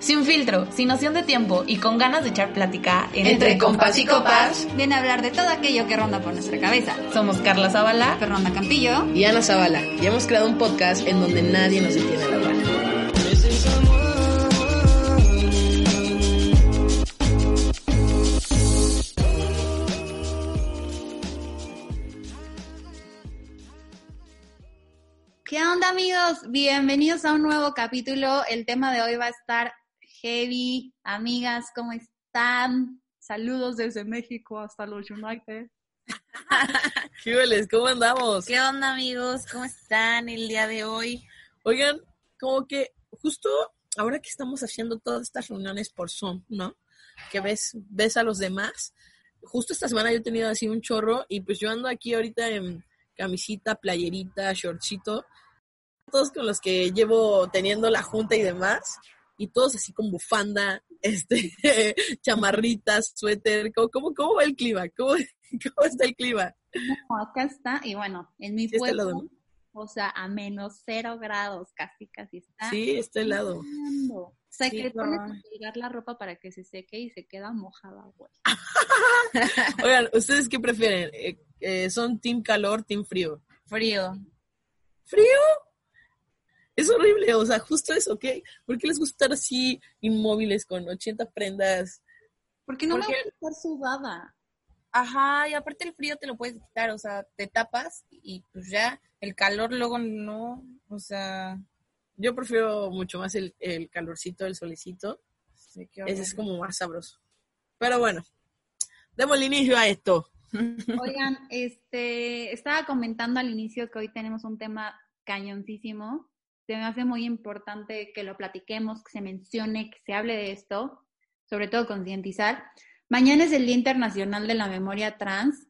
Sin filtro, sin noción de tiempo y con ganas de echar plática Entre compas y copas, viene a hablar de todo aquello que ronda por nuestra cabeza. Somos Carla Zavala, Fernanda Campillo y Ana Zavala. Y hemos creado un podcast en donde nadie nos detiene a hablar. ¿Qué onda amigos? Bienvenidos a un nuevo capítulo. El tema de hoy va a estar heavy. Amigas, ¿cómo están? Saludos desde México hasta los United. ¿Qué ¿Cómo andamos? ¿Qué onda amigos? ¿Cómo están el día de hoy? Oigan, como que justo ahora que estamos haciendo todas estas reuniones por Zoom, ¿no? Que ves, ves a los demás. Justo esta semana yo he tenido así un chorro y pues yo ando aquí ahorita en camisita, playerita, shortcito, todos con los que llevo teniendo la junta y demás, y todos así con bufanda, este, chamarritas, suéter, ¿cómo, cómo, va el clima? ¿Cómo, ¿Cómo, está el clima? acá está, y bueno, en mi pueblo, o sea, a menos cero grados, casi, casi está. Sí, está helado. O sea, que le pones a tirar la ropa para que se seque y se queda mojada, güey. Oigan, ¿ustedes qué prefieren? Eh, eh, ¿Son team calor, team frío? Frío. ¿Frío? Es horrible, o sea, justo eso, ¿ok? ¿Por qué les gusta estar así inmóviles con 80 prendas? Porque no me gusta estar sudada. Ajá, y aparte el frío te lo puedes quitar, o sea, te tapas y pues ya, el calor luego no, o sea... Yo prefiero mucho más el, el calorcito, el solecito. Ese es como más sabroso. Pero bueno, demos el inicio a esto. Oigan, este, estaba comentando al inicio que hoy tenemos un tema cañoncísimo. Me hace muy importante que lo platiquemos, que se mencione, que se hable de esto, sobre todo concientizar. Mañana es el Día Internacional de la Memoria Trans.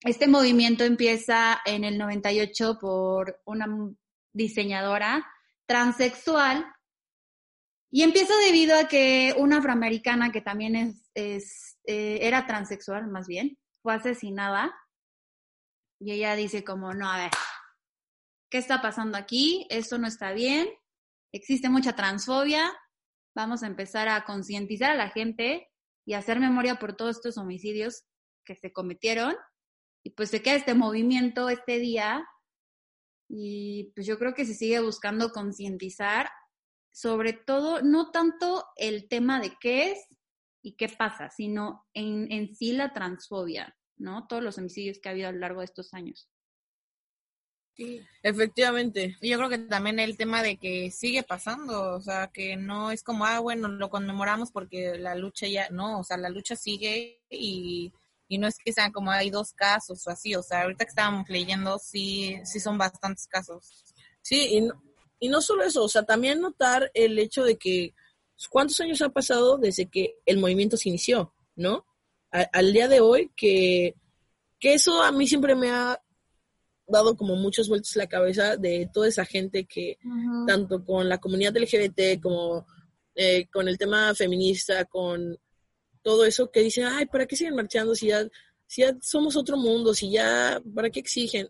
Este movimiento empieza en el 98 por una diseñadora transexual y empieza debido a que una afroamericana que también es eh, era transexual, más bien, fue asesinada y ella dice como, no, a ver, ¿qué está pasando aquí? Esto no está bien, existe mucha transfobia, vamos a empezar a concientizar a la gente y hacer memoria por todos estos homicidios que se cometieron. Y pues se queda este movimiento este día y pues yo creo que se sigue buscando concientizar, sobre todo, no tanto el tema de qué es y qué pasa, sino en, en sí la transfobia, ¿no? Todos los homicidios que ha habido a lo largo de estos años. Sí, efectivamente. Yo creo que también el tema de que sigue pasando, o sea, que no es como, ah, bueno, lo conmemoramos porque la lucha ya, no, o sea, la lucha sigue y, y no es que sean como hay dos casos o así, o sea, ahorita que estábamos leyendo, sí, sí son bastantes casos. Sí, y no, y no solo eso, o sea, también notar el hecho de que, ¿cuántos años ha pasado desde que el movimiento se inició, no? al día de hoy, que, que eso a mí siempre me ha dado como muchos vueltos la cabeza de toda esa gente que, tanto con la comunidad LGBT como eh, con el tema feminista, con todo eso, que dicen, ay, ¿para qué siguen marchando si ya, si ya somos otro mundo, si ya, ¿para qué exigen?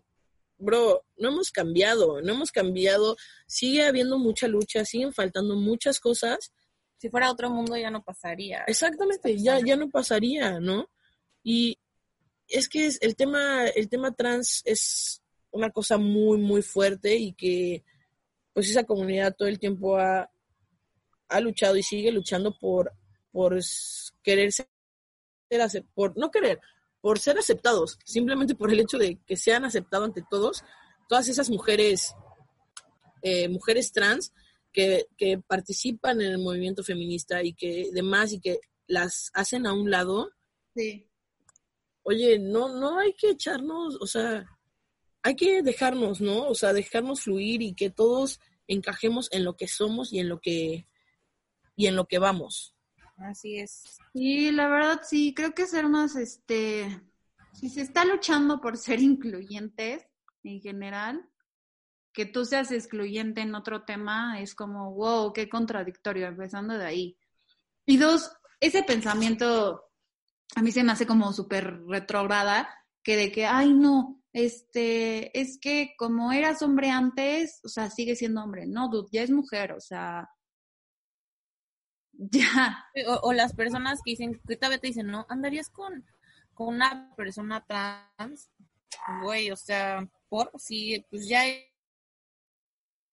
Bro, no hemos cambiado, no hemos cambiado, sigue habiendo mucha lucha, siguen faltando muchas cosas. Si fuera otro mundo ya no pasaría. Exactamente, ya, ya no pasaría, ¿no? Y es que es, el tema, el tema trans es una cosa muy, muy fuerte y que pues esa comunidad todo el tiempo ha, ha luchado y sigue luchando por, por querer ser, por no querer, por ser aceptados, simplemente por el hecho de que sean aceptados ante todos, todas esas mujeres, eh, mujeres trans que, que participan en el movimiento feminista y que demás y que las hacen a un lado. Sí. Oye, no, no hay que echarnos, o sea, hay que dejarnos, ¿no? O sea, dejarnos fluir y que todos encajemos en lo que somos y en lo que y en lo que vamos. Así es. Y la verdad sí, creo que ser más, este, si se está luchando por ser incluyentes en general, que tú seas excluyente en otro tema es como, wow, qué contradictorio, empezando de ahí. Y dos, ese pensamiento a mí se me hace como súper retrograda, que de que, ay, no, este, es que como eras hombre antes, o sea, sigue siendo hombre. No, dude, ya es mujer, o sea, ya. O, las personas que dicen, que todavía te dicen, no, andarías con, con una persona trans, güey, o sea, por, si, pues ya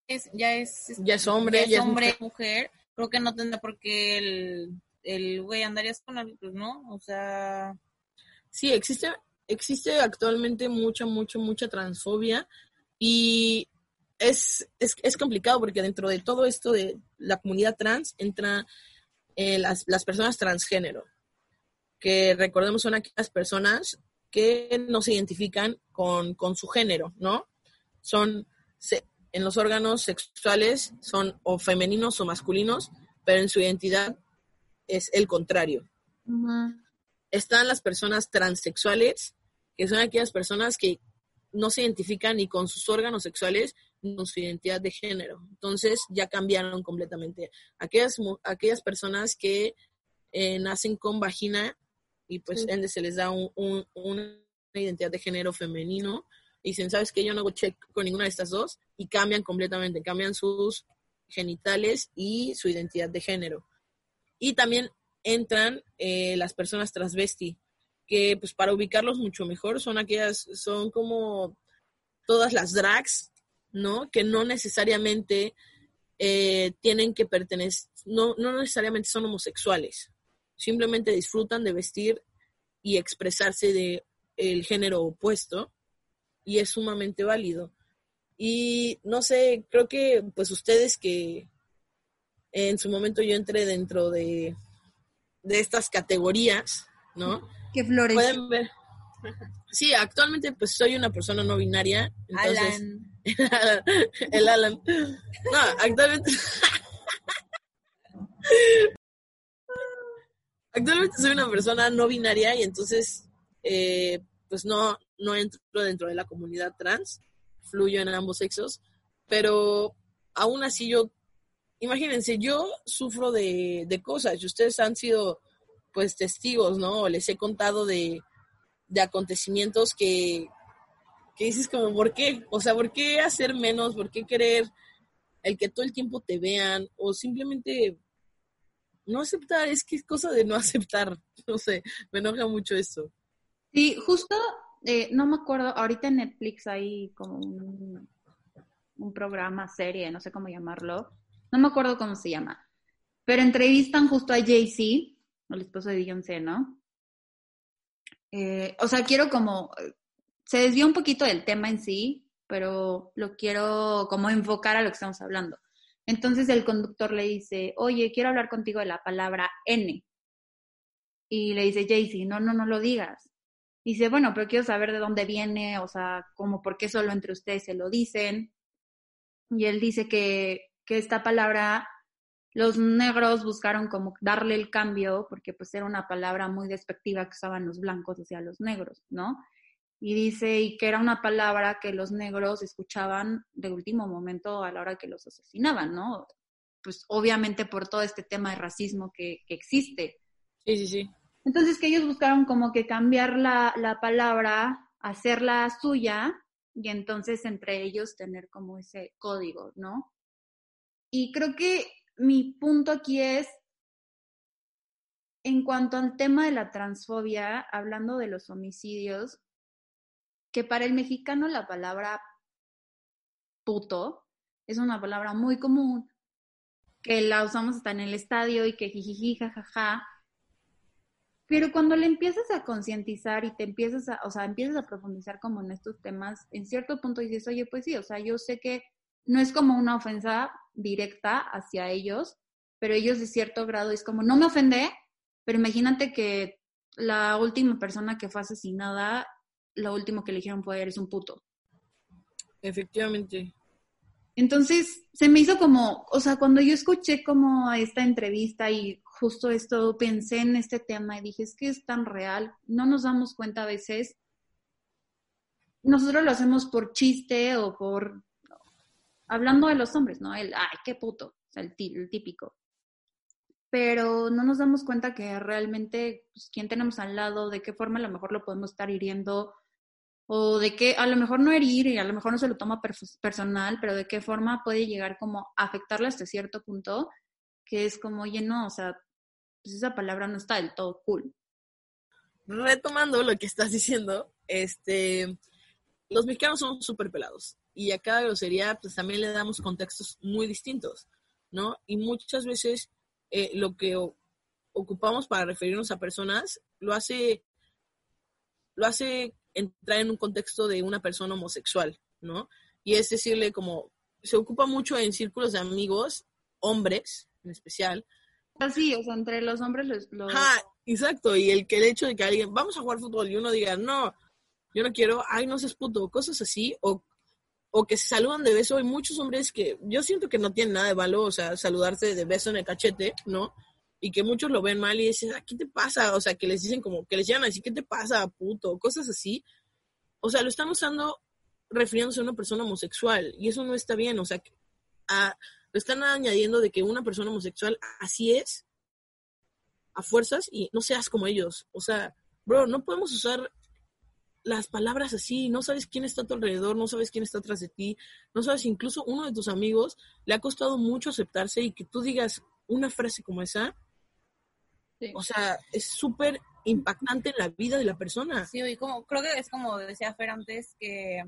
es, ya es, ya es hombre, ya es, hombre, mujer. creo que no tendrá por qué el, el güey andarías con alguien, pues no, o sea. Sí, existe, existe actualmente mucha, mucha, mucha transfobia y es, es, es complicado porque dentro de todo esto de la comunidad trans entra eh, las, las personas transgénero, que recordemos son aquellas personas que no se identifican con, con su género, ¿no? Son, en los órganos sexuales son o femeninos o masculinos, pero en su identidad es el contrario. Están las personas transexuales, que son aquellas personas que no se identifican ni con sus órganos sexuales ni con su identidad de género. Entonces ya cambiaron completamente. Aquellas, aquellas personas que eh, nacen con vagina y pues se les da una identidad de género femenino, dicen, ¿sabes qué? Yo no hago check con ninguna de estas dos y cambian completamente, cambian sus genitales y su identidad de género. Y también entran eh, las personas transvesti, que pues para ubicarlos mucho mejor son aquellas, son como todas las drags, ¿no? Que no necesariamente eh, tienen que pertenecer, no, no necesariamente son homosexuales, simplemente disfrutan de vestir y expresarse de el género opuesto y es sumamente válido. Y no sé, creo que pues ustedes que en su momento yo entré dentro de, de estas categorías, ¿no? Que. Pueden ver. Sí, actualmente pues soy una persona no binaria. Alan. el Alan. No, actualmente. actualmente soy una persona no binaria y entonces eh, pues no, no entro dentro de la comunidad trans, fluyo en ambos sexos, pero aún así yo, imagínense, yo sufro de, de cosas y ustedes han sido pues testigos, ¿no? Les he contado de, de acontecimientos que, que dices como, ¿por qué? O sea, ¿por qué hacer menos? ¿Por qué querer el que todo el tiempo te vean? O simplemente no aceptar, es que es cosa de no aceptar, no sé, me enoja mucho eso. Sí, justo, eh, no me acuerdo, ahorita en Netflix hay como un, un programa, serie, no sé cómo llamarlo, no me acuerdo cómo se llama, pero entrevistan justo a Jay-Z, el esposo de Beyoncé, ¿no? Eh, o sea, quiero como, se desvió un poquito del tema en sí, pero lo quiero como enfocar a lo que estamos hablando. Entonces el conductor le dice, oye, quiero hablar contigo de la palabra N. Y le dice Jay-Z, no, no, no lo digas dice, bueno, pero quiero saber de dónde viene, o sea, como por qué solo entre ustedes se lo dicen. Y él dice que, que esta palabra, los negros buscaron como darle el cambio, porque pues era una palabra muy despectiva que usaban los blancos hacia los negros, ¿no? Y dice, y que era una palabra que los negros escuchaban de último momento a la hora que los asesinaban, ¿no? Pues obviamente por todo este tema de racismo que, que existe. Sí, sí, sí. Entonces que ellos buscaron como que cambiar la, la palabra, hacerla suya y entonces entre ellos tener como ese código, ¿no? Y creo que mi punto aquí es, en cuanto al tema de la transfobia, hablando de los homicidios, que para el mexicano la palabra puto es una palabra muy común, que la usamos hasta en el estadio y que jijiji, jajaja, pero cuando le empiezas a concientizar y te empiezas a, o sea, empiezas a profundizar como en estos temas, en cierto punto dices, oye, pues sí, o sea, yo sé que no es como una ofensa directa hacia ellos, pero ellos de cierto grado es como, no me ofende, pero imagínate que la última persona que fue asesinada, lo último que le dijeron fue, eres un puto. Efectivamente. Entonces, se me hizo como, o sea, cuando yo escuché como esta entrevista y justo esto, pensé en este tema y dije, es que es tan real, no nos damos cuenta a veces, nosotros lo hacemos por chiste o por, hablando de los hombres, ¿no? El, ay, qué puto, el, típico. Pero no nos damos cuenta que realmente, pues, quién tenemos al lado, de qué forma a lo mejor lo podemos estar hiriendo, o de qué, a lo mejor no herir y a lo mejor no se lo toma personal, pero de qué forma puede llegar como a afectarle hasta cierto punto, que es como, oye, no, o sea, pues esa palabra no está del todo cool. Retomando lo que estás diciendo, este, los mexicanos son súper pelados y a cada grosería pues también le damos contextos muy distintos, ¿no? Y muchas veces eh, lo que ocupamos para referirnos a personas lo hace, lo hace entrar en un contexto de una persona homosexual, ¿no? Y es decirle como, se ocupa mucho en círculos de amigos, hombres en especial. Así, o sea, entre los hombres los... Ah, exacto, y el, que el hecho de que alguien, vamos a jugar fútbol y uno diga, no, yo no quiero, ay, no seas puto, cosas así, o, o que se saludan de beso, hay muchos hombres que yo siento que no tienen nada de valor, o sea, saludarse de beso en el cachete, ¿no? y que muchos lo ven mal y dicen, ah, ¿qué te pasa? O sea, que les dicen como, que les llaman así, ¿qué te pasa, puto? Cosas así. O sea, lo están usando refiriéndose a una persona homosexual y eso no está bien. O sea, a, lo están añadiendo de que una persona homosexual así es, a fuerzas, y no seas como ellos. O sea, bro, no podemos usar las palabras así, no sabes quién está a tu alrededor, no sabes quién está atrás de ti, no sabes, incluso uno de tus amigos le ha costado mucho aceptarse y que tú digas una frase como esa, o sea, es súper impactante en la vida de la persona. Sí, y como, creo que es como decía Fer antes, que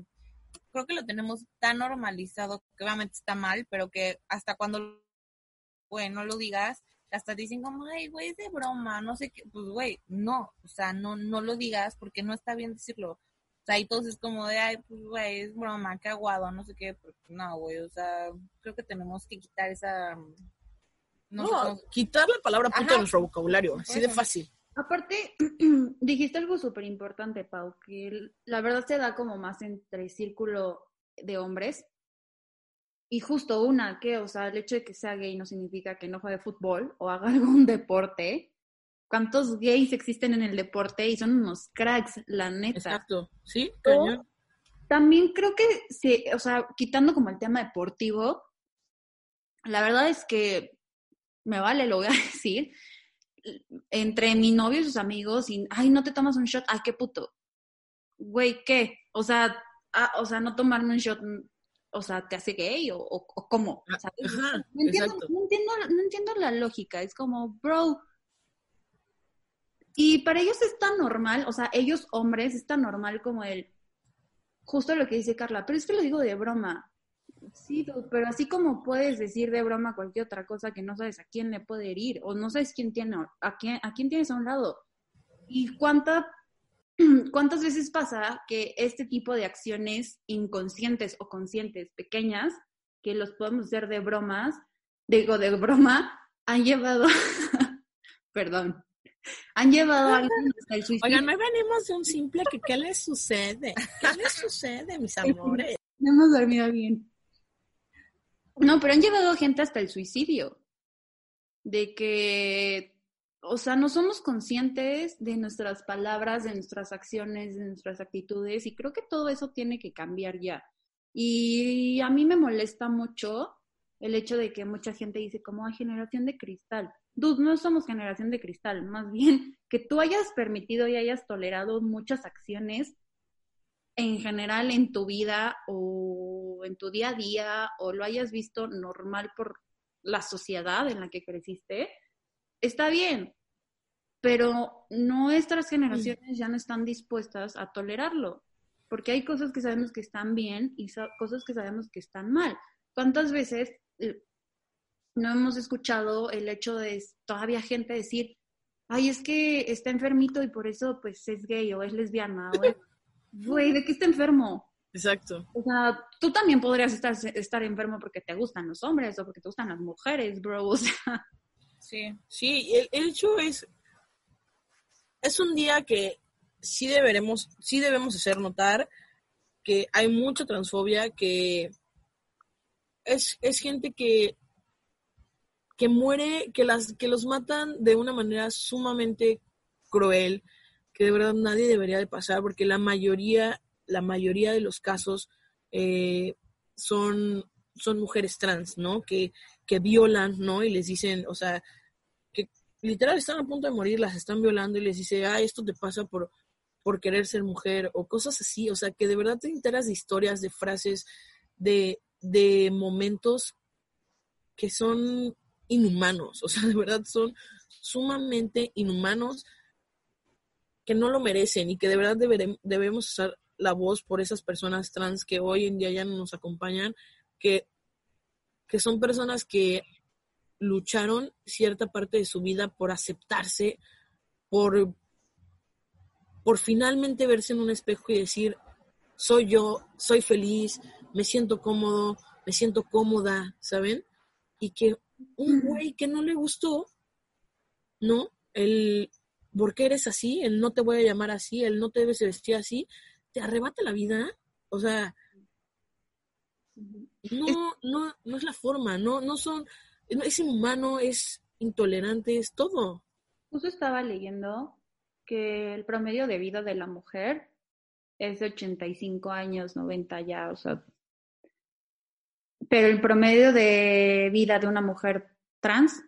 creo que lo tenemos tan normalizado, que obviamente está mal, pero que hasta cuando, güey, no lo digas, hasta dicen como, ay, güey, es de broma, no sé qué, pues, güey, no, o sea, no, no lo digas porque no está bien decirlo. O sea, y todos es como de, ay, pues, güey, es broma, qué aguado, no sé qué, pues, no, güey, o sea, creo que tenemos que quitar esa no, quitar la palabra puto de nuestro vocabulario, así de fácil. Aparte, dijiste algo súper importante, Pau, que la verdad se da como más entre círculo de hombres. Y justo una, que, o sea, el hecho de que sea gay no significa que no juegue fútbol o haga algún deporte. ¿Cuántos gays existen en el deporte y son unos cracks, la neta? Exacto, sí, También creo que, sí, o sea, quitando como el tema deportivo, la verdad es que me vale, lo voy a decir, entre mi novio y sus amigos, y, ay, no te tomas un shot, ay, qué puto. Güey, ¿qué? O sea, ah, o sea, no tomarme un shot, o sea, ¿te hace gay o, o, cómo? Ah, no, entiendo, no, entiendo, no entiendo la lógica, es como, bro, y para ellos es tan normal, o sea, ellos hombres es tan normal como el, justo lo que dice Carla, pero es que lo digo de broma. Sí, pero así como puedes decir de broma cualquier otra cosa que no sabes a quién le puede herir o no sabes quién tiene a quién a quién tienes a un lado. ¿Y cuánta, cuántas veces pasa que este tipo de acciones inconscientes o conscientes pequeñas que los podemos hacer de bromas, digo de broma, han llevado perdón, han llevado a alguien hasta el suicidio. Oigan, no venimos de un simple que qué les sucede, qué les sucede, mis amores. No hemos dormido bien. No, pero han llevado gente hasta el suicidio. De que, o sea, no somos conscientes de nuestras palabras, de nuestras acciones, de nuestras actitudes, y creo que todo eso tiene que cambiar ya. Y a mí me molesta mucho el hecho de que mucha gente dice como hay generación de cristal. Dude, no somos generación de cristal, más bien que tú hayas permitido y hayas tolerado muchas acciones en general en tu vida o en tu día a día o lo hayas visto normal por la sociedad en la que creciste, está bien, pero nuestras generaciones ya no están dispuestas a tolerarlo, porque hay cosas que sabemos que están bien y cosas que sabemos que están mal. ¿Cuántas veces eh, no hemos escuchado el hecho de todavía gente decir, ay, es que está enfermito y por eso pues es gay o es lesbiana o es güey, ¿de qué está enfermo? Exacto. O sea, tú también podrías estar, estar enfermo porque te gustan los hombres o porque te gustan las mujeres, bro. O sea. Sí, sí, el, el hecho es, es un día que sí deberemos, sí debemos hacer notar que hay mucha transfobia, que es, es gente que, que muere, que, las, que los matan de una manera sumamente cruel, que de verdad nadie debería de pasar, porque la mayoría, la mayoría de los casos eh, son, son mujeres trans, ¿no? Que, que violan, ¿no? Y les dicen, o sea, literal están a punto de morir, las están violando y les dice, ah, esto te pasa por, por querer ser mujer, o cosas así, o sea, que de verdad te enteras de historias, de frases, de, de momentos que son inhumanos, o sea, de verdad son sumamente inhumanos que no lo merecen y que de verdad debemos usar la voz por esas personas trans que hoy en día ya no nos acompañan, que, que son personas que lucharon cierta parte de su vida por aceptarse, por, por finalmente verse en un espejo y decir, soy yo, soy feliz, me siento cómodo, me siento cómoda, ¿saben? Y que un güey que no le gustó, ¿no? El, ¿por qué eres así? El no te voy a llamar así, el no te debes vestir así, te arrebata la vida. O sea, no, no, no es la forma, no, no son, es inhumano, es intolerante, es todo. Justo estaba leyendo que el promedio de vida de la mujer es de 85 años, 90 ya, o sea, pero el promedio de vida de una mujer trans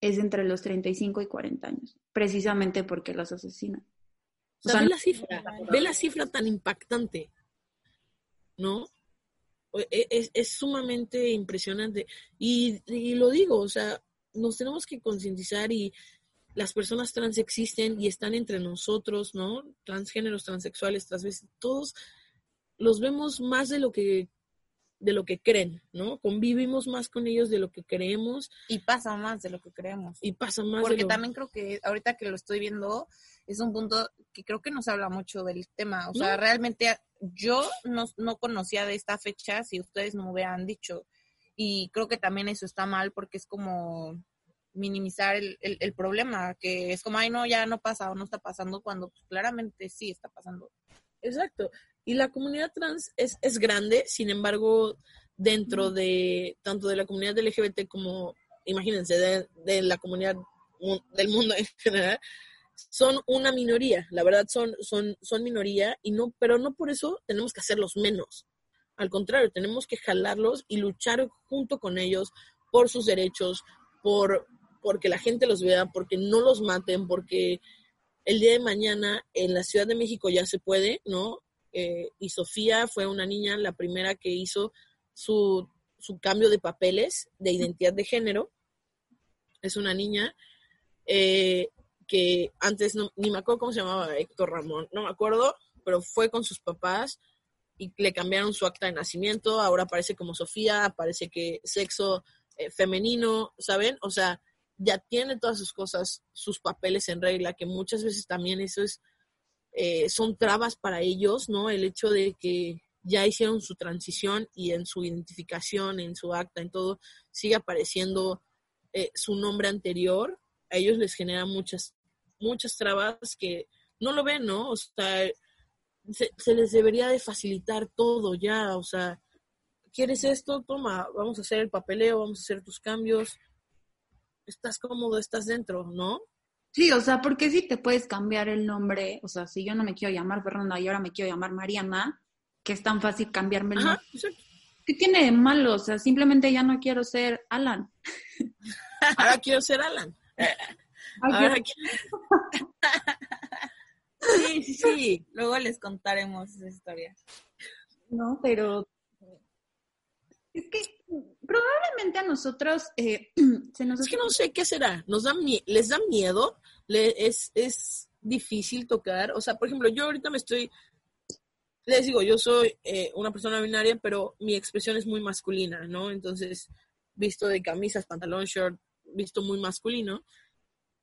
es entre los 35 y 40 años, precisamente porque las asesinan. O sea, ve la cifra, ve la cifra tan impactante, ¿no? E, es, es sumamente impresionante. Y, y, lo digo, o sea, nos tenemos que concientizar y las personas trans existen y están entre nosotros, ¿no? Transgéneros, transexuales, veces todos los vemos más de lo que de lo que creen, ¿no? Convivimos más con ellos de lo que creemos. Y pasa más de lo que creemos. Y pasa más. Porque también creo que ahorita que lo estoy viendo, es un punto que creo que nos habla mucho del tema. O sea, realmente yo no, no conocía de esta fecha si ustedes no me hubieran dicho. Y creo que también eso está mal porque es como minimizar el, el, problema, que es como, ay, no, ya no pasa o no está pasando, cuando pues, claramente sí está pasando. Exacto. Y la comunidad trans es, es grande, sin embargo, dentro de tanto de la comunidad LGBT como, imagínense, de, de la comunidad del mundo en general, son una minoría, la verdad son, son, son minoría, y no, pero no por eso tenemos que hacerlos menos. Al contrario, tenemos que jalarlos y luchar junto con ellos por sus derechos, por porque la gente los vea, porque no los maten, porque el día de mañana en la Ciudad de México ya se puede, ¿no? Eh, y Sofía fue una niña, la primera que hizo su, su cambio de papeles de identidad de género. Es una niña eh, que antes no, ni me acuerdo cómo se llamaba Héctor Ramón, no me acuerdo, pero fue con sus papás y le cambiaron su acta de nacimiento, ahora aparece como Sofía, aparece que sexo eh, femenino, ¿saben? O sea, ya tiene todas sus cosas, sus papeles en regla, que muchas veces también eso es eh, son trabas para ellos, ¿no? El hecho de que ya hicieron su transición y en su identificación, en su acta, en todo, sigue apareciendo eh, su nombre anterior, a ellos les genera muchas, muchas trabas que no lo ven, ¿no? O sea, se, se les debería de facilitar todo ya, o sea, ¿quieres esto? Toma, vamos a hacer el papeleo, vamos a hacer tus cambios, estás cómodo, estás dentro, ¿no? Sí, o sea, porque si te puedes cambiar el nombre, o sea, si yo no me quiero llamar Fernanda y ahora me quiero llamar Mariana, que es tan fácil cambiarme el nombre. ¿Qué tiene de malo? O sea, simplemente ya no quiero ser Alan. ahora quiero ser Alan. Ahora sí, sí, sí. Luego les contaremos esa historia. No, pero es que probablemente a nosotros eh, se nos... Es que no sé qué será. Nos da ¿Les da miedo? es, es difícil tocar. O sea, por ejemplo, yo ahorita me estoy... Les digo, yo soy eh, una persona binaria, pero mi expresión es muy masculina, ¿no? Entonces, visto de camisas, pantalón, short, visto muy masculino.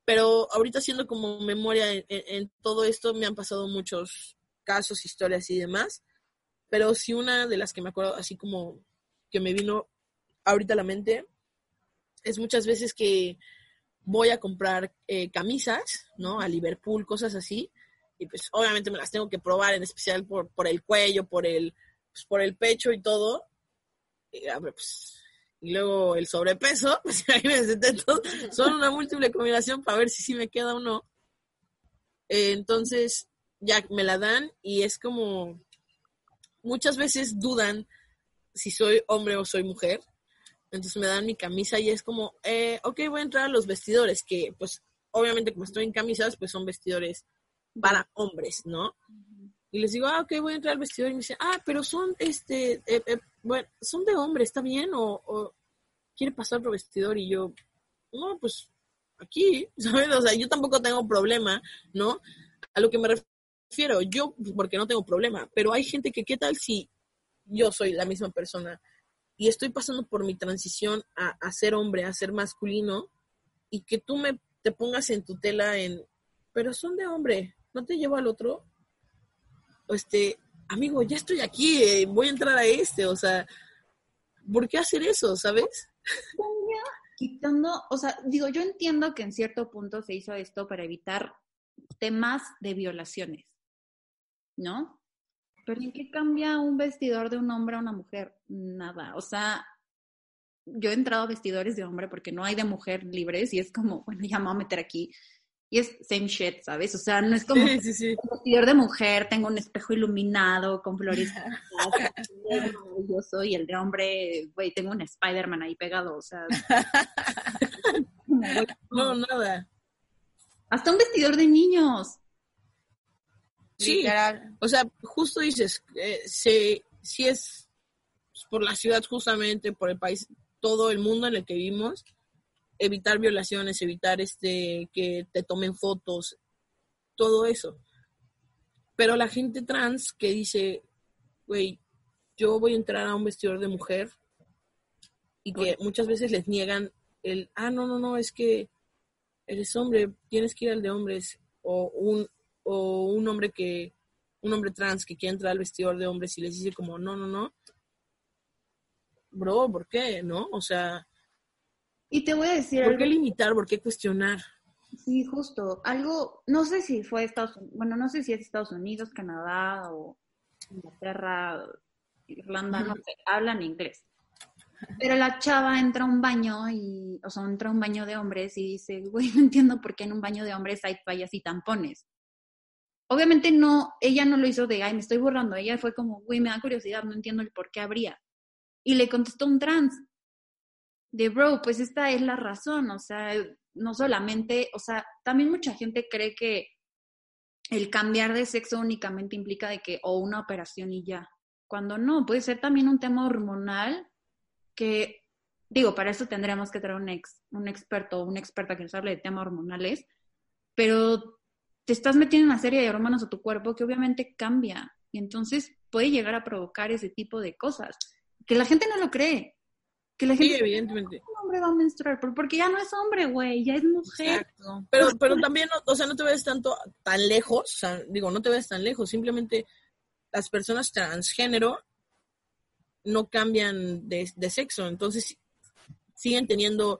Pero ahorita haciendo como memoria en todo esto, me han pasado muchos casos, historias y demás. Pero sí una de las que me acuerdo así como que me vino ahorita a la mente es muchas veces que voy a comprar eh, camisas, ¿no? A Liverpool, cosas así. Y pues obviamente me las tengo que probar, en especial por, por el cuello, por el, pues, por el pecho y todo. Y, pues, y luego el sobrepeso, pues imagínense, son una múltiple combinación para ver si sí me queda o no. Eh, entonces, ya me la dan y es como, muchas veces dudan si soy hombre o soy mujer. Entonces me dan mi camisa y es como, eh, ok, voy a entrar a los vestidores, que pues obviamente como estoy en camisas, pues son vestidores para hombres, ¿no? Y les digo, ah, ok, voy a entrar al vestidor y me dice, ah, pero son, este, eh, eh, bueno, son de hombre, ¿está bien? O, o quiere pasar por vestidor y yo, no, pues aquí, ¿sabes? O sea, yo tampoco tengo problema, ¿no? A lo que me refiero, yo, porque no tengo problema, pero hay gente que, ¿qué tal si yo soy la misma persona y estoy pasando por mi transición a, a ser hombre, a ser masculino, y que tú me te pongas en tu tela en, pero son de hombre, ¿no te llevo al otro? Este, amigo, ya estoy aquí, eh, voy a entrar a este, o sea, ¿por qué hacer eso, sabes? Quitando, o sea, digo, yo entiendo que en cierto punto se hizo esto para evitar temas de violaciones, ¿no? Pero ¿en qué cambia un vestidor de un hombre a una mujer? Nada. O sea, yo he entrado a vestidores de hombre porque no hay de mujer libres y es como, bueno, ya me voy a meter aquí. Y es same shit, ¿sabes? O sea, no es como Sí, sí, sí. un vestidor de mujer, tengo un espejo iluminado con flores maravilloso y el de hombre, güey, tengo un Spider-Man ahí pegado, o sea. No, nada. Hasta un vestidor de niños. Sí, Literal. o sea, justo dices, eh, se, si es por la ciudad justamente, por el país, todo el mundo en el que vivimos, evitar violaciones, evitar este que te tomen fotos, todo eso. Pero la gente trans que dice, güey, yo voy a entrar a un vestidor de mujer y que muchas veces les niegan el, ah, no, no, no, es que eres hombre, tienes que ir al de hombres o un o un hombre que un hombre trans que quiere entrar al vestidor de hombres y les dice como, no, no, no. Bro, ¿por qué? ¿No? O sea, Y te voy a decir ¿por algo. qué limitar? ¿Por qué cuestionar? Sí, justo. Algo, no sé si fue Estados Unidos, bueno, no sé si es Estados Unidos, Canadá o Inglaterra, Irlanda, no sé, hablan inglés. Pero la chava entra a un baño y, o sea, entra a un baño de hombres y dice, güey, no entiendo por qué en un baño de hombres hay toallas y tampones. Obviamente no, ella no lo hizo de, ay, me estoy borrando. Ella fue como, güey, me da curiosidad, no entiendo el por qué habría. Y le contestó un trans, de bro, pues esta es la razón, o sea, no solamente, o sea, también mucha gente cree que el cambiar de sexo únicamente implica de que o una operación y ya, cuando no, puede ser también un tema hormonal que, digo, para eso tendríamos que traer un ex, un experto o una experta que nos hable de temas hormonales, pero te estás metiendo una serie de hormonas a tu cuerpo que obviamente cambia y entonces puede llegar a provocar ese tipo de cosas, que la gente no lo cree. Que la Sí, gente evidentemente. un hombre va a menstruar, porque ya no es hombre, güey, ya es mujer. Exacto. Pero, pero también, o sea, no te ves tanto tan lejos, o sea, digo, no te ves tan lejos, simplemente las personas transgénero no cambian de, de sexo, entonces siguen teniendo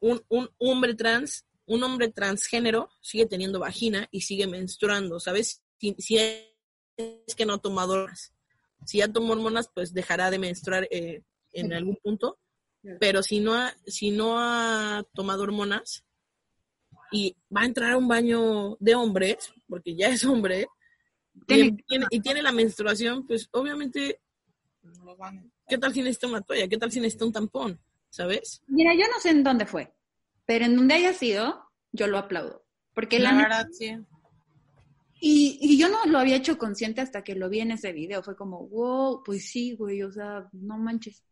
un, un hombre trans, un hombre transgénero sigue teniendo vagina y sigue menstruando, ¿sabes? Si, si es que no toma hormonas. Si ya toma hormonas, pues dejará de menstruar eh, en algún punto, pero si no ha, si no ha tomado hormonas y va a entrar a un baño de hombres, porque ya es hombre, y, Tiene- tiene, y tiene la menstruación, pues obviamente, ¿qué tal si necesita una toalla? ¿Qué tal si necesita un tampón? ¿Sabes? Mira, yo no sé en dónde fue, pero en donde haya sido, yo lo aplaudo. Porque la, verdad, sí. y, y yo no lo había hecho consciente hasta que lo vi en ese video. Fue como, wow, pues sí, güey, o sea, no manches,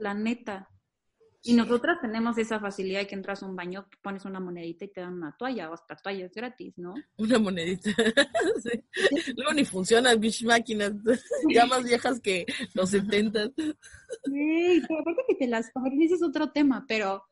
la neta. Y nosotras tenemos esa facilidad de que entras a un baño, pones una monedita y te dan una toalla, o hasta toallas gratis, ¿no? Una monedita. Sí. Luego ni funcionan, bitch máquinas, ya más viejas que los 70. Sí, pero aparte que te las cogen, ese es otro tema, pero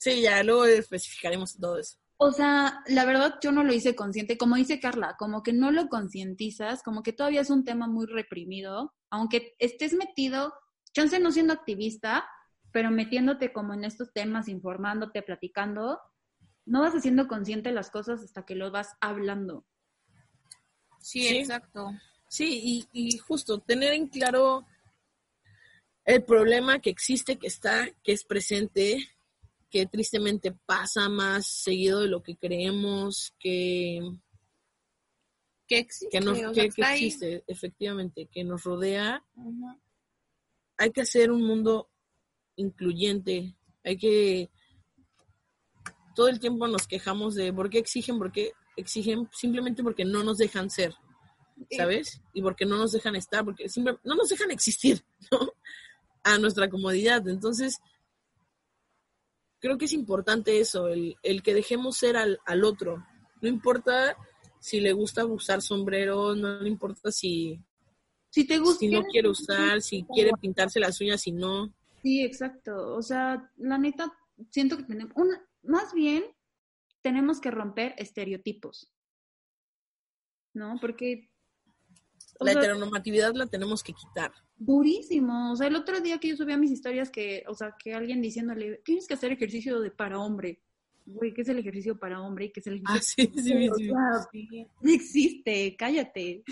Sí, ya, luego especificaremos todo eso. O sea, la verdad yo no lo hice consciente, como dice Carla, como que no lo concientizas, como que todavía es un tema muy reprimido, aunque estés metido, chance no siendo activista, pero metiéndote como en estos temas, informándote, platicando, no vas haciendo consciente las cosas hasta que lo vas hablando. Sí, Sí. exacto. Sí, y, y justo tener en claro el problema que existe, que está, que es presente, que tristemente pasa más seguido de lo que creemos, que, Que existe. que, nos, que- que existe, efectivamente, que nos rodea. Hay que hacer un mundo incluyente, hay que... Todo el tiempo nos quejamos de por qué exigen, por qué exigen, simplemente porque no nos dejan ser, ¿sabes? Y porque no nos dejan estar, porque simple- no nos dejan existir, ¿no? A nuestra comodidad. Entonces, creo que es importante eso, el, el que dejemos ser al, al otro. No importa si le gusta usar sombrero, no le importa si, Si te gusta. si no quiere usar, si quiere pintarse las uñas, si no. Sí, exacto. O sea, la neta, siento que tenemos, una, más bien, tenemos que romper estereotipos. ¿No? Porque... La sea, heteronormatividad la tenemos que quitar. Durísimo. O sea, el otro día que yo subía mis historias que, o sea, que alguien diciéndole, tienes que hacer ejercicio de para hombre. Güey, ¿qué es el ejercicio para hombre? ¿Y qué es el Ah, ejercicio? sí, sí, O sí. sea, No existe, cállate.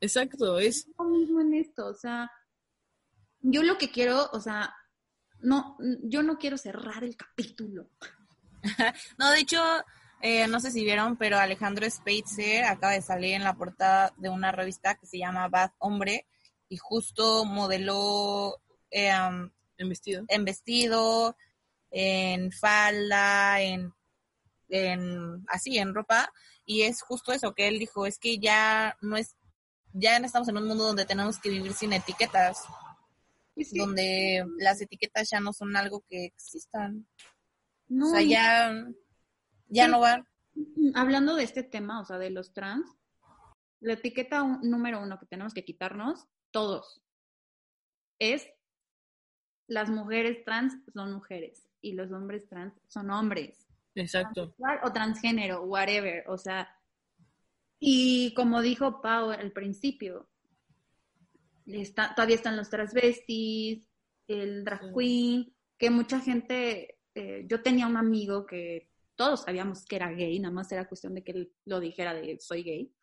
Exacto, es lo mismo en esto, o sea, yo lo que quiero, o sea, no, yo no quiero cerrar el capítulo. No, de hecho, eh, no sé si vieron, pero Alejandro Spitzer acaba de salir en la portada de una revista que se llama Bad Hombre y justo modeló eh, um, en vestido. en vestido, en falda, en, en así, en ropa. Y es justo eso que él dijo, es que ya no es, ya no estamos en un mundo donde tenemos que vivir sin etiquetas, donde las etiquetas ya no son algo que existan. No, o sea, ya, ya no van. hablando de este tema, o sea, de los trans, la etiqueta un- número uno que tenemos que quitarnos, todos, es las mujeres trans son mujeres y los hombres trans son hombres. Exacto. Transexual o transgénero, whatever, o sea, y como dijo Pau al principio, está, todavía están los transvestis, el drag queen, que mucha gente, eh, yo tenía un amigo que todos sabíamos que era gay, nada más era cuestión de que él lo dijera de soy gay.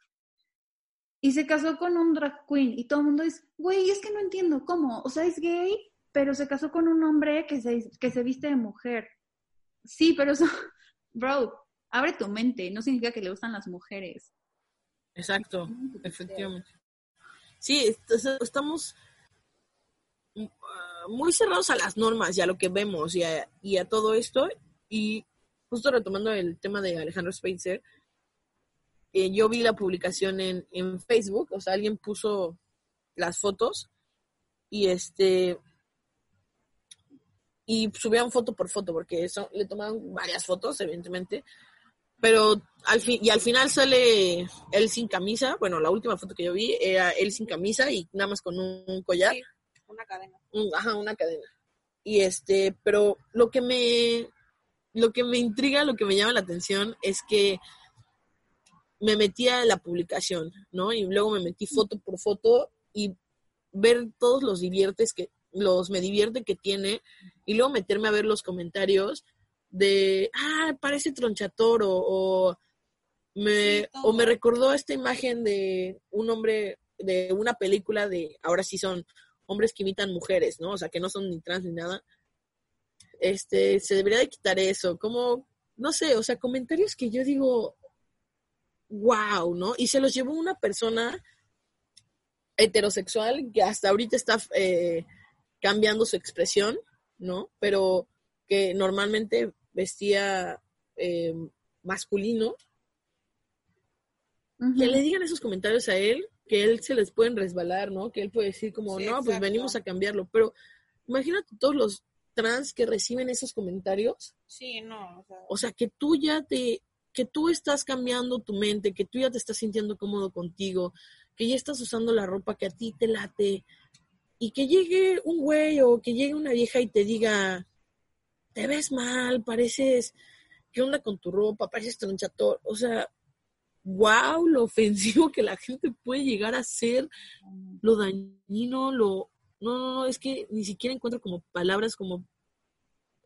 Y se casó con un drag queen y todo el mundo dice, güey, es que no entiendo cómo, o sea, es gay, pero se casó con un hombre que se, que se viste de mujer. Sí, pero eso, bro, abre tu mente, no significa que le gustan las mujeres. Exacto, efectivamente. Sí, est- estamos mm, ah, muy cerrados a las normas y a lo que vemos y a, y a todo esto. Y justo retomando el tema de Alejandro Spencer, eh, yo vi la publicación en, en Facebook, o sea, alguien puso las fotos y este y subían foto por foto porque eso le tomaban varias fotos evidentemente pero al fin y al final sale él sin camisa bueno la última foto que yo vi era él sin camisa y nada más con un, un collar Sí, una cadena. ajá, una cadena. Y este, pero lo que me, lo que me intriga, lo que me llama la atención es que me metí a la publicación, ¿no? Y luego me metí foto por foto y ver todos los diviertes que, los me divierte que tiene, y luego meterme a ver los comentarios de, ah, parece tronchatoro, o me, Sí, o me recordó esta imagen de un hombre, de una película de, ahora sí son hombres que imitan mujeres, ¿no? O sea, que no son ni trans ni nada. Este, se debería de quitar eso, como, no sé, o sea, comentarios que yo digo, wow, ¿no? Y se los llevó una persona heterosexual que hasta ahorita está eh, cambiando su expresión, ¿no? Pero que normalmente vestía eh, masculino. Que le digan esos comentarios a él, que él se les pueden resbalar, ¿no? Que él puede decir como, Sí, no, pues venimos a cambiarlo. Pero imagínate todos los trans que reciben esos comentarios. Sí, no, o sea, O sea, que tú ya te, que tú estás cambiando tu mente, que tú ya te estás sintiendo cómodo contigo, que ya estás usando la ropa que a ti te late, y que llegue un güey o que llegue una vieja y te diga, te ves mal, pareces, ¿qué onda con tu ropa? Pareces tronchator. O sea, wow, lo ofensivo que la gente puede llegar a ser, lo dañino, lo... No, no, no, es que ni siquiera encuentro como palabras como,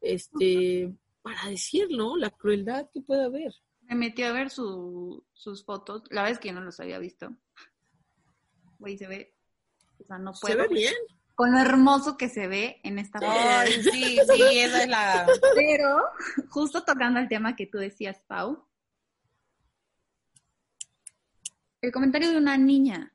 este, para decir, ¿no? La crueldad que puede haber. Me metí a ver su, sus fotos. La verdad es que yo no los había visto. Güey, se ve. O sea, no puedo. Se ve bien. Con lo hermoso que se ve en esta foto. Sí, sí, esa es la... Pero, justo tocando el tema que tú decías, Pau, el comentario de una niña.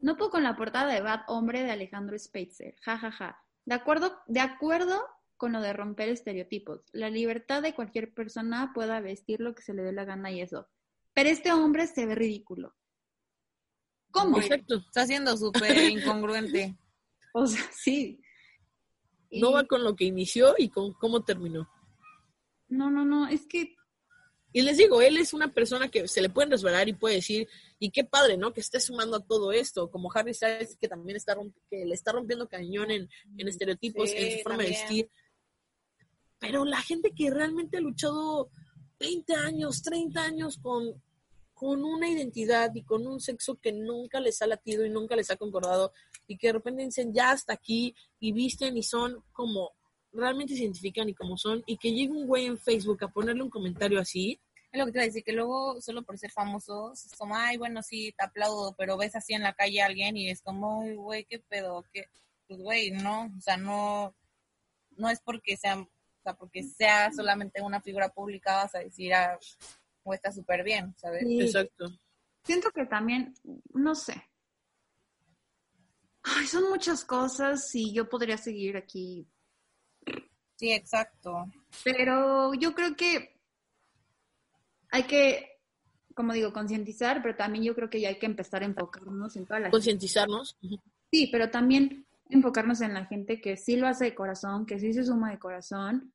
No puedo con la portada de Bad Hombre de Alejandro Spitzer. Ja, ja, ja. De acuerdo, de acuerdo con lo de romper estereotipos. La libertad de cualquier persona pueda vestir lo que se le dé la gana y eso. Pero este hombre se ve ridículo. ¿Cómo? Exacto. Está siendo súper incongruente. O sea, sí. Y- No va con lo que inició y con cómo terminó. No, no, no, es que Y les digo, él es una persona que se le pueden resbalar y puede decir, y qué padre, ¿no? Que esté sumando a todo esto, como Harry Styles, que también está que le está rompiendo cañón en, en estereotipos, Sí, en su forma de vestir. Pero la gente que realmente ha luchado 20 años, 30 años con, con una identidad y con un sexo que nunca les ha latido y nunca les ha concordado, y que de repente dicen, ya hasta aquí, y visten y son como realmente se identifican y como son, y que llegue un güey en Facebook a ponerle un comentario así, Es lo que te iba a decir, que luego, solo por ser famosos, es como, ay, bueno, sí, te aplaudo, pero ves así en la calle a alguien y es como, ay, güey, qué pedo, qué, pues, güey, no, o sea, no, no es porque sea, o sea, porque sea solamente una figura pública vas a decir, ah, o está súper bien, ¿sabes? Sí. exacto. siento que también, no sé. Ay, son muchas cosas y yo podría seguir aquí Sí, exacto. Pero yo creo que hay que, como digo, concientizar, pero también yo creo que ya hay que empezar a enfocarnos en toda la gente. concientizarnos. Sí, pero también enfocarnos en la gente que sí lo hace de corazón, que sí se suma de corazón,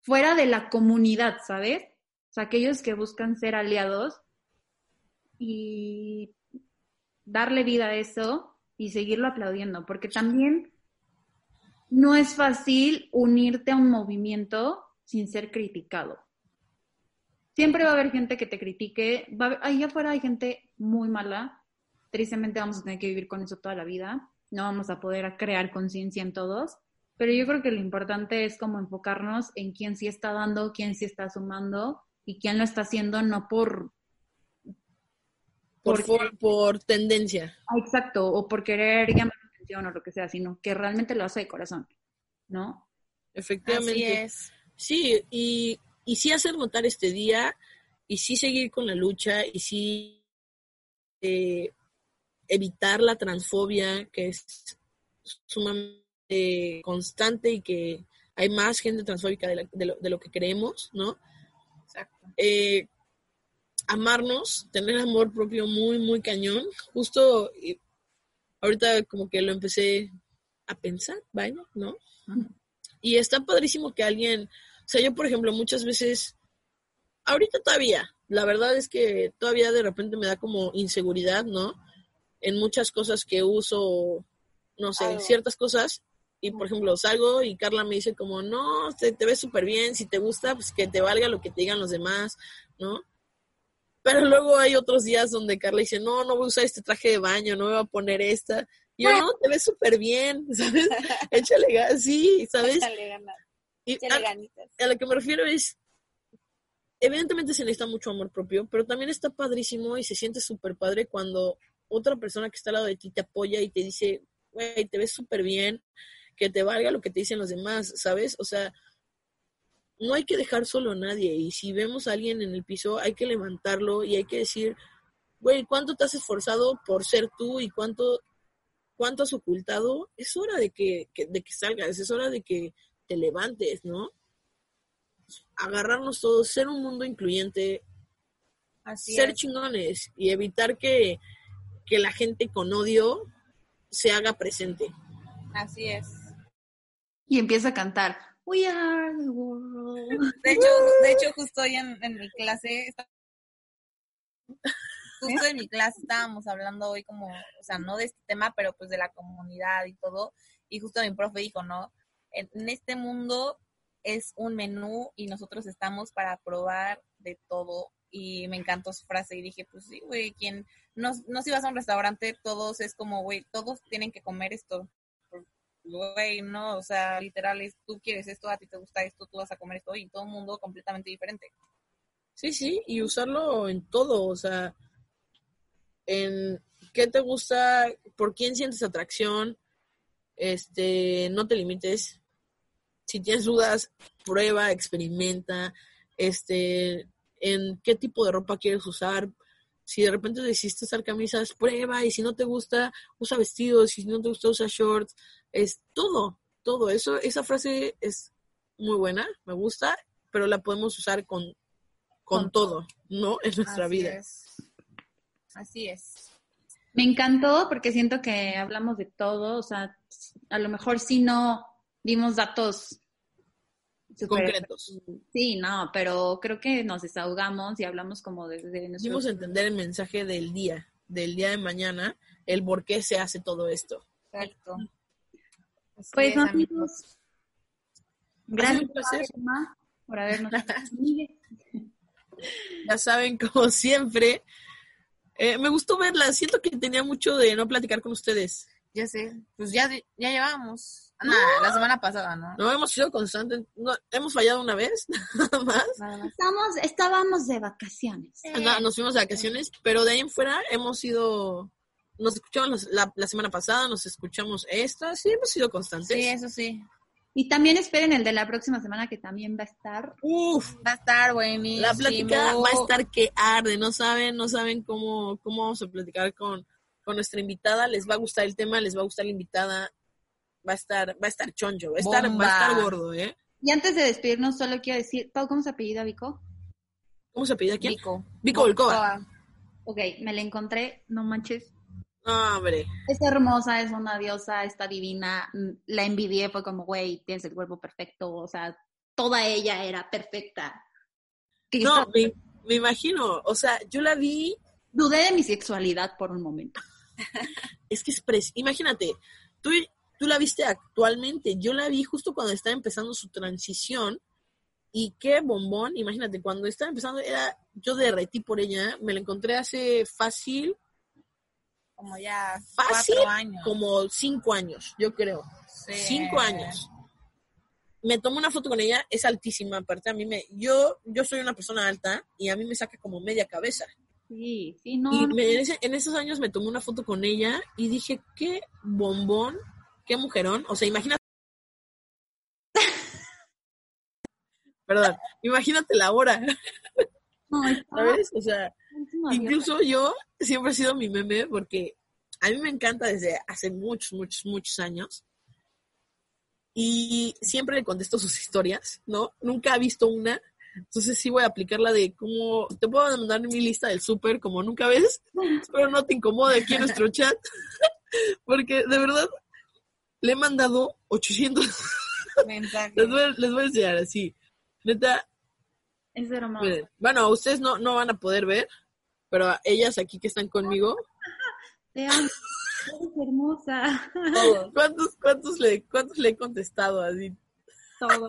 fuera de la comunidad, ¿sabes? O sea, aquellos que buscan ser aliados y darle vida a eso y seguirlo aplaudiendo, porque también no es fácil unirte a un movimiento sin ser criticado. Siempre va a haber gente que te critique, va a haber- allá afuera hay gente muy mala, tristemente vamos a tener que vivir con eso toda la vida, no vamos a poder crear conciencia en todos, pero yo creo que lo importante es como enfocarnos en quién sí está dando, quién sí está sumando y quién lo está haciendo no por... Por, por tendencia. Ah, exacto, o por querer llamar la atención o lo que sea, sino que realmente lo hace de corazón, ¿no? Efectivamente. Así es. Sí, y, y sí hacer notar este día, y sí seguir con la lucha, y sí eh, evitar la transfobia, que es sumamente constante y que hay más gente transfóbica de, la- de lo, de lo que creemos, ¿no? Exacto. eh, amarnos, tener amor propio muy, muy cañón. Justo y ahorita como que lo empecé a pensar, vaya, ¿no? Y está padrísimo que alguien, o sea, yo por ejemplo muchas veces, ahorita todavía, la verdad es que todavía de repente me da como inseguridad, ¿no? En muchas cosas que uso, no sé, ciertas cosas. Y por ejemplo, salgo y Carla me dice como, no, te, te ves súper bien, si te gusta, pues que te valga lo que te digan los demás, ¿no? Pero luego hay otros días donde Carla dice, no, no voy a usar este traje de baño, no me voy a poner esta. Y yo, no, te ves súper bien, ¿sabes? Échale ganas, sí, ¿sabes? Échale ganas, a, a lo que me refiero es, evidentemente se necesita mucho amor propio, pero también está padrísimo y se siente súper padre cuando otra persona que está al lado de ti te apoya y te dice, güey, te ves súper bien, que te valga lo que te dicen los demás, ¿sabes? O sea, no hay que dejar solo a nadie y si vemos a alguien en el piso hay que levantarlo y hay que decir, güey, ¿cuánto te has esforzado por ser tú y cuánto, cuánto has ocultado? Es hora de que, que- de que salgas, es hora de que te levantes, ¿no? Agarrarnos todos, ser un mundo incluyente, Así ser es. chingones y evitar que, que la gente con odio se haga presente. Así es. Y empieza a cantar, We are the world. De hecho, de hecho justo hoy en, en mi clase, justo en mi clase estábamos hablando hoy como, o sea, no de este tema, pero pues de la comunidad y todo, y justo mi profe dijo, ¿no? En, en este mundo es un menú y nosotros estamos para probar de todo, y me encantó su frase, y dije, pues sí, güey, quien, no, no si vas a un restaurante, todos es como, güey, todos tienen que comer esto, güey, no, o sea, literal es, tú quieres esto, a ti te gusta esto, tú vas a comer esto y todo el mundo completamente diferente. Sí, sí, y usarlo en todo, o sea, en qué te gusta, por quién sientes atracción, Este, no te limites. Si tienes dudas, prueba, experimenta, este, en qué tipo de ropa quieres usar. Si de repente decidiste usar camisas, prueba, y si no te gusta, usa vestidos, si no te gusta, usa shorts, es todo, todo eso. Esa frase es muy buena, me gusta, pero la podemos usar con, con todo, ¿no? En nuestra Así vida. es. Así es. Me encantó porque siento que hablamos de todo, o sea, a lo mejor sí no dimos datos Concretos. Sí, no, pero creo que nos desahogamos y hablamos como desde nuestro... Dimos a entender el mensaje del día, del día de mañana, el por qué se hace todo esto. Exacto. Así Pues es, no, amigos. amigos, gracias. Emma, por habernos. Ya saben, como siempre, eh, me gustó verla. Siento que tenía mucho de no platicar con ustedes. Ya sé. Pues ya, ya llevamos. Ah, la semana pasada, ¿no? No hemos sido constantes. No, hemos fallado una vez, nada más. Estamos, estábamos de vacaciones. Anda, Nos fuimos de vacaciones, pero de ahí en fuera hemos sido. Nos escuchamos los- la, la semana pasada, nos escuchamos esta. Sí, hemos sido constantes. Sí, eso sí. Y también esperen el de la próxima semana que también va a estar. Uf, Va a estar buenísimo. la plática va a estar que arde. No saben, no saben cómo, cómo vamos a platicar con, con nuestra invitada. Les va a gustar el tema, les va a gustar la invitada. Va a estar, va a estar choncho, va a estar, va a estar gordo, ¿eh? Y antes de despedirnos, solo quiero decir, Pau, ¿cómo se apellida Vico? ¿Cómo se pide aquí? Vico. Vico Volkova. Ok, me la encontré, no manches. No, hombre. Es hermosa, es una diosa, está divina. mm, La envidié, fue como, güey, tienes el cuerpo perfecto. O sea, toda ella era perfecta. No, me, me imagino. O sea, yo la vi Dudé de mi sexualidad por un momento. es que es pres- Imagínate, tú, tú la viste actualmente, yo la vi justo cuando estaba empezando su transición y qué bombón, imagínate, cuando estaba empezando era, yo derretí por ella, me la encontré hace fácil, Como ya Fácil, cuatro años. como cinco años, yo creo, Sí. cinco años. Me tomé una foto con ella, es altísima, aparte a mí me, yo, yo soy una persona alta y a mí me saca como media cabeza. Sí, sí, no. Y me- en, ese- en esos años me tomé una foto con ella y dije, qué bombón, qué mujerón. O sea, imagínate. Perdón, imagínate la hora, no, ¿sabes? O sea, incluso yo siempre he sido mi meme porque a mí me encanta desde hace muchos, muchos, muchos años. Y siempre le contesto sus historias, ¿no? Nunca he visto una. Entonces sí voy a aplicar la de cómo te puedo mandar mi lista del súper como nunca ves. Espero no te incomode aquí en nuestro chat. Porque de verdad le he mandado 800. Mensaje. Les voy, les voy a enseñar así. Neta, Es hermosa. miren. Bueno, ustedes no, no van a poder ver, pero a ellas aquí que están conmigo, Te amo. Eres hermosa. Todos. ¿cuántos, cuántos, le, cuántos le he contestado así? Todo.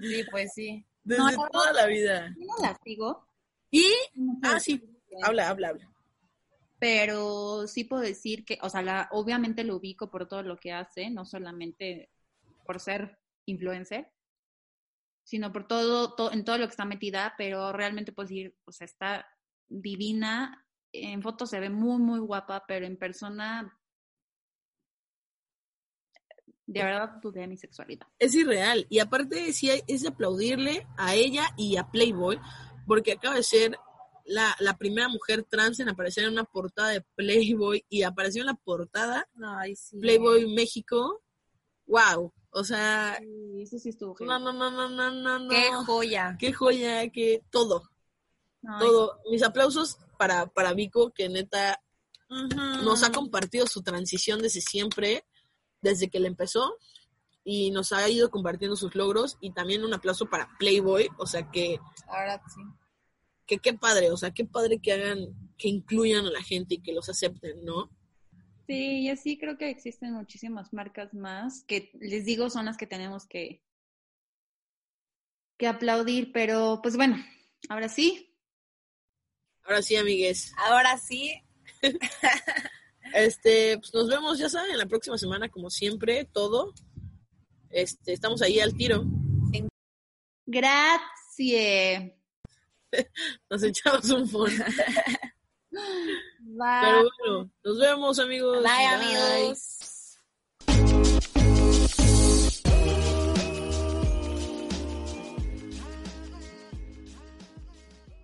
Sí, pues sí. Desde No, toda la vida. Yo no. Y, ah, sí, habla, habla, habla. Pero sí puedo decir que, o sea, la, obviamente lo ubico por todo lo que hace, no solamente por ser influencer, sino por todo, to- en todo lo que está metida, pero realmente puedo decir, o sea, está divina, en fotos se ve muy, muy guapa, pero en persona, de verdad dudé mi sexualidad. Es irreal. Y aparte, sí, es aplaudirle a ella y a Playboy, porque acaba de ser la, la primera mujer trans en aparecer en una portada de Playboy y apareció en la portada Ay, sí. Playboy México. ¡Wow! O sea, Sí, eso sí estuvo no, no, no, no, no, no, no. Qué joya. Qué joya, que todo, todo. Mis aplausos para, para Vico, que neta nos ha compartido su transición desde siempre, desde que le empezó, y nos ha ido compartiendo sus logros, y también un aplauso para Playboy, o sea que, Ahora sí. Que qué padre, o sea, qué padre que hagan, que incluyan a la gente y que los acepten, ¿no? Sí, y así creo que existen muchísimas marcas más que les digo son las que tenemos que, que aplaudir, pero pues bueno, ahora sí, Ahora sí, amigues, Ahora sí. este, pues nos vemos, ya saben, la próxima semana, como siempre, todo. Este, estamos ahí al tiro. gracias. Nos echamos un. Bye. Pero bueno, nos vemos, amigos. Bye, amigos.